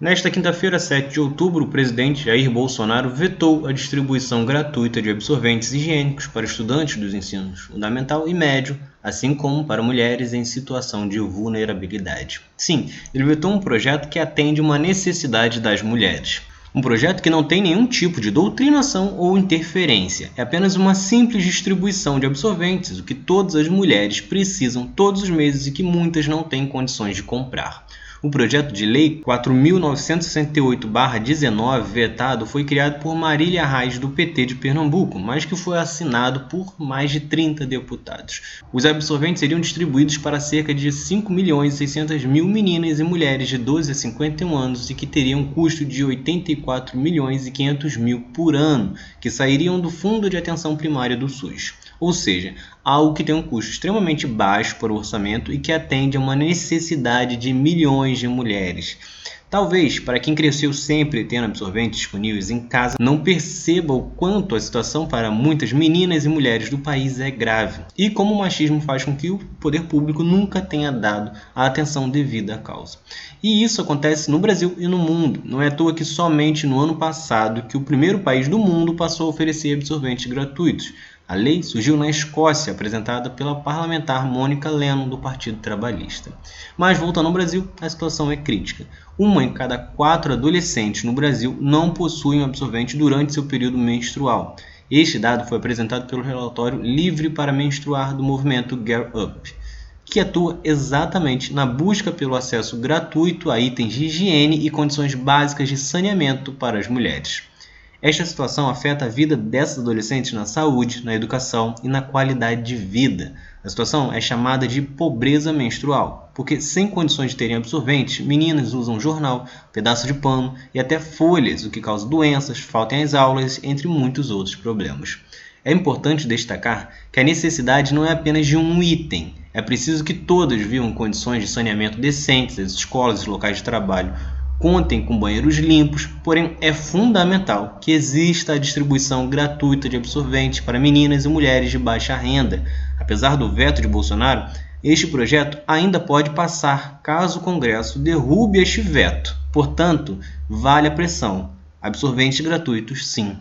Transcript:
Nesta quinta-feira, 7 de outubro, o presidente Jair Bolsonaro vetou a distribuição gratuita de absorventes higiênicos para estudantes dos ensinos fundamental e médio, assim como para mulheres em situação de vulnerabilidade. Sim, ele vetou um projeto que atende uma necessidade das mulheres. Um projeto que não tem nenhum tipo de doutrinação ou interferência, é apenas uma simples distribuição de absorventes, o que todas as mulheres precisam todos os meses e que muitas não têm condições de comprar. O projeto de lei 4.968-19, vetado, foi criado por Marília Reis, do PT de Pernambuco, mas que foi assinado por mais de 30 deputados. Os absorventes seriam distribuídos para cerca de 5 milhões 600 mil meninas e mulheres de 12 a 51 anos e que teriam custo de 84 milhões e 500 mil por ano, que sairiam do Fundo de Atenção Primária do SUS ou seja, algo que tem um custo extremamente baixo para o orçamento e que atende a uma necessidade de milhões de mulheres. Talvez, para quem cresceu sempre tendo absorventes disponíveis em casa, não perceba o quanto a situação para muitas meninas e mulheres do país é grave e como o machismo faz com que o poder público nunca tenha dado a atenção devida à causa. E isso acontece no Brasil e no mundo. Não é à toa que somente no ano passado que o primeiro país do mundo passou a oferecer absorventes gratuitos. A lei surgiu na Escócia, apresentada pela parlamentar Mônica Lennon, do Partido Trabalhista. Mas, voltando ao Brasil, a situação é crítica. Uma em cada quatro adolescentes no Brasil não possuem um absorvente durante seu período menstrual. Este dado foi apresentado pelo relatório Livre para Menstruar do movimento Girl Up, que atua exatamente na busca pelo acesso gratuito a itens de higiene e condições básicas de saneamento para as mulheres. Esta situação afeta a vida dessas adolescentes na saúde, na educação e na qualidade de vida. A situação é chamada de pobreza menstrual, porque sem condições de terem absorventes, meninas usam jornal, pedaço de pano e até folhas, o que causa doenças, falta às aulas, entre muitos outros problemas. É importante destacar que a necessidade não é apenas de um item, é preciso que todas vivam condições de saneamento decentes, as escolas e locais de trabalho, contem com banheiros limpos, porém é fundamental que exista a distribuição gratuita de absorventes para meninas e mulheres de baixa renda. Apesar do veto de Bolsonaro, este projeto ainda pode passar caso o Congresso derrube este veto. Portanto, vale a pressão. Absorventes gratuitos, sim.